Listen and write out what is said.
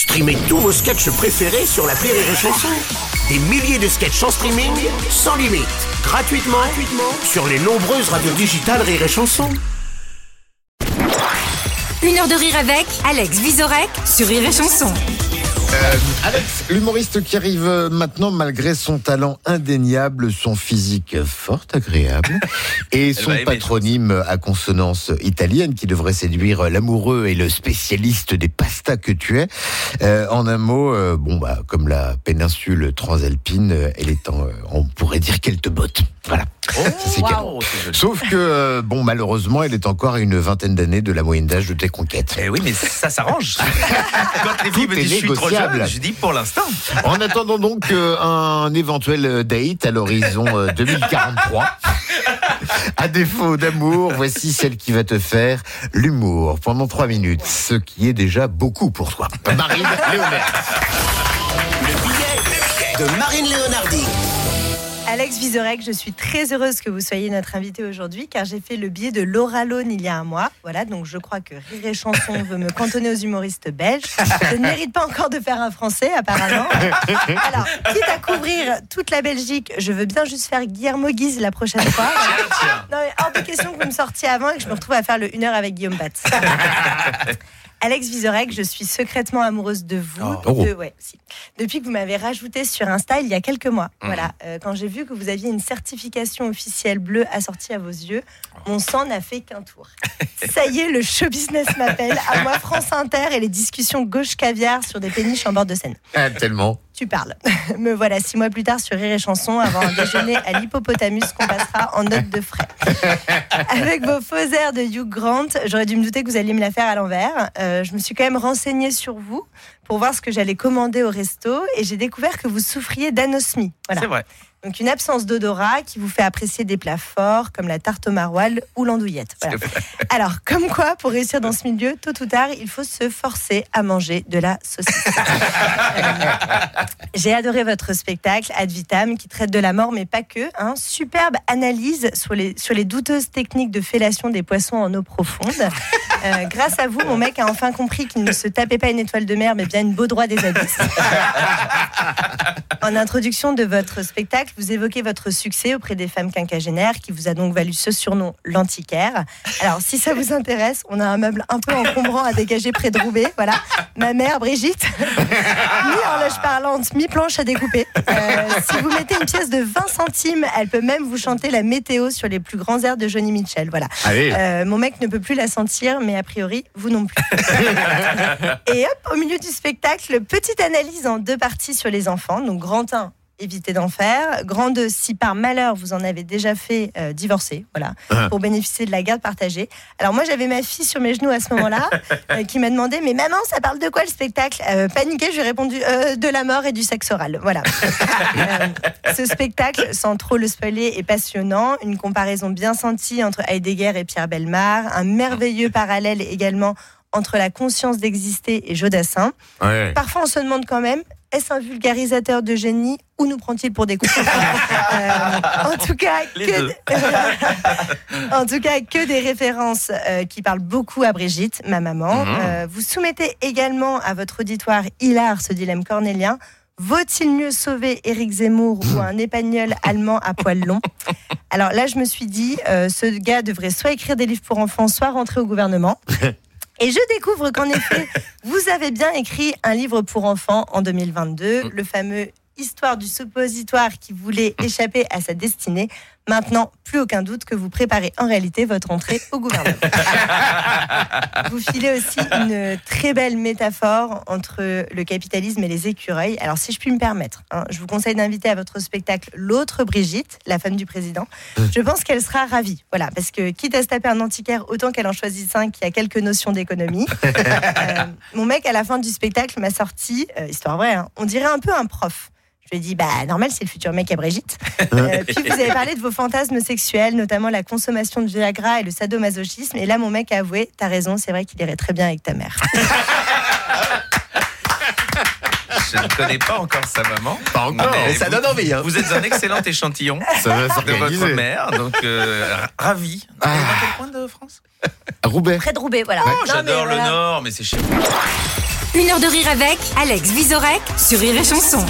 Streamez tous vos sketchs préférés sur la Rire et Chanson. Des milliers de sketchs en streaming, sans limite, gratuitement, gratuitement sur les nombreuses radios digitales Rire et Chanson. Une heure de rire avec Alex Visorek sur Rire et Chanson. Euh, Alex, l'humoriste qui arrive maintenant malgré son talent indéniable, son physique fort agréable et son patronyme à consonance italienne qui devrait séduire l'amoureux et le spécialiste des pastas que tu es. Euh, en un mot, euh, bon bah comme la péninsule transalpine, euh, elle est en, euh, on pourrait dire qu'elle te botte. Voilà. Ça, c'est joli. Sauf que euh, bon malheureusement, elle est encore à une vingtaine d'années de la moyenne d'âge de tes conquêtes. Eh oui, mais ça s'arrange. Quand les filles me disent je suis trop négociable. jeune, je dis pour l'instant. En attendant donc euh, un éventuel date à l'horizon euh, 2043. À défaut d'amour, voici celle qui va te faire l'humour pendant trois minutes, ce qui est déjà beaucoup pour toi. Marine Léonard. Le billet de Marine Léonardi. Alex Vizorek, je suis très heureuse que vous soyez notre invité aujourd'hui car j'ai fait le billet de Laura Lone il y a un mois. Voilà, donc je crois que Rire et Chanson veut me cantonner aux humoristes belges. Je ne mérite pas encore de faire un français apparemment. Alors, quitte à couvrir toute la Belgique, je veux bien juste faire Guillermo Guise la prochaine fois. Non mais hors de question que vous me sortiez avant et que je me retrouve à faire le 1 heure avec Guillaume Batz. Alex Vizorek, je suis secrètement amoureuse de vous. Oh. de- ouais, si. Depuis que vous m'avez rajouté sur Insta il y a quelques mois. Voilà, euh, quand j'ai vu que vous aviez une certification officielle bleue assortie à vos yeux, mon sang n'a fait qu'un tour. Ça y est, le show business m'appelle. À moi, France Inter et les discussions gauche caviar sur des péniches en bord de Seine. Ah, tellement. Tu parles. Me voilà six mois plus tard sur Rire et Chanson avant un déjeuner à l'hippopotamus qu'on passera en note de frais. Avec vos faux airs de Hugh Grant, j'aurais dû me douter que vous alliez me la faire à l'envers. Euh, je me suis quand même renseignée sur vous pour voir ce que j'allais commander au resto et j'ai découvert que vous souffriez d'anosmie. Voilà. C'est vrai. Donc une absence d'odorat qui vous fait apprécier des plats forts comme la tarte au maroilles ou l'andouillette. Voilà. Alors, comme quoi, pour réussir dans ce milieu, tôt ou tard, il faut se forcer à manger de la saucisse. Euh, J'ai adoré votre spectacle Ad Vitam qui traite de la mort, mais pas que. hein. Superbe analyse sur les, sur les douteuses techniques de fellation des poissons en eau profonde. Euh, grâce à vous, mon mec a enfin compris qu'il ne se tapait pas une étoile de mer, mais bien une droit des abysses. En introduction de votre spectacle, vous évoquez votre succès auprès des femmes quinquagénaires qui vous a donc valu ce surnom l'antiquaire. Alors, si ça vous intéresse, on a un meuble un peu encombrant à dégager près de Roubaix. Voilà. Ma mère, Brigitte, mi-horloge parlante, mi-planche à découper. Euh, si vous mettez une pièce de 20 centimes, elle peut même vous chanter la météo sur les plus grands airs de Johnny Mitchell. Voilà. Euh, mon mec ne peut plus la sentir, mais a priori, vous non plus. Et hop, au milieu du spectacle, petite analyse en deux parties sur les enfants. Donc, grand 1, évitez d'en faire. Grand 2, si par malheur vous en avez déjà fait, euh, divorcer, voilà, Ah. pour bénéficier de la garde partagée. Alors, moi, j'avais ma fille sur mes genoux à ce moment-là, euh, qui m'a demandé Mais maman, ça parle de quoi le spectacle? Euh, Paniquée, je lui ai répondu Euh, De la mort et du sexe oral. Voilà. Ce spectacle, sans trop le spoiler, est passionnant. Une comparaison bien sentie entre Heidegger et Pierre Belmar. Un merveilleux parallèle également entre la conscience d'exister et Jodassin. Ouais. Parfois, on se demande quand même, est-ce un vulgarisateur de génie ou nous prend-il pour des cons Euh, En tout cas, que, en tout cas, que des références euh, qui parlent beaucoup à Brigitte, ma maman. Mhm. Euh, vous soumettez également à votre auditoire hilar ce dilemme cornélien. Vaut-il mieux sauver Éric Zemmour ou un épagnol allemand à poil long? Alors là, je me suis dit, euh, ce gars devrait soit écrire des livres pour enfants, soit rentrer au gouvernement. Et je découvre qu'en effet, vous avez bien écrit un livre pour enfants en 2022, le fameux Histoire du suppositoire qui voulait échapper à sa destinée. Maintenant, plus aucun doute que vous préparez en réalité votre entrée au gouvernement. vous filez aussi une très belle métaphore entre le capitalisme et les écureuils. Alors, si je puis me permettre, hein, je vous conseille d'inviter à votre spectacle l'autre Brigitte, la femme du président. Je pense qu'elle sera ravie. Voilà, parce que quitte à se taper un antiquaire, autant qu'elle en choisisse un qui a quelques notions d'économie. Euh, mon mec, à la fin du spectacle, m'a sorti, euh, histoire vraie, hein, on dirait un peu un prof. Je lui ai dit, bah normal, c'est le futur mec à Brigitte. Euh, puis vous avez parlé de vos fantasmes sexuels, notamment la consommation de Viagra et le sadomasochisme. Et là, mon mec a avoué, t'as raison, c'est vrai qu'il irait très bien avec ta mère. Je ne connais pas encore sa maman. Pas encore, Mais ça vous- donne envie. Hein. Vous êtes un excellent échantillon Ça va de votre mère, donc euh, ravi. Ah. Dans quel coin de France? Roubaix. Près de Roubaix, voilà. Oh, J'adore voilà. le Nord, mais c'est chez vous. Une heure de rire avec Alex Visorek sur Rire et Chanson.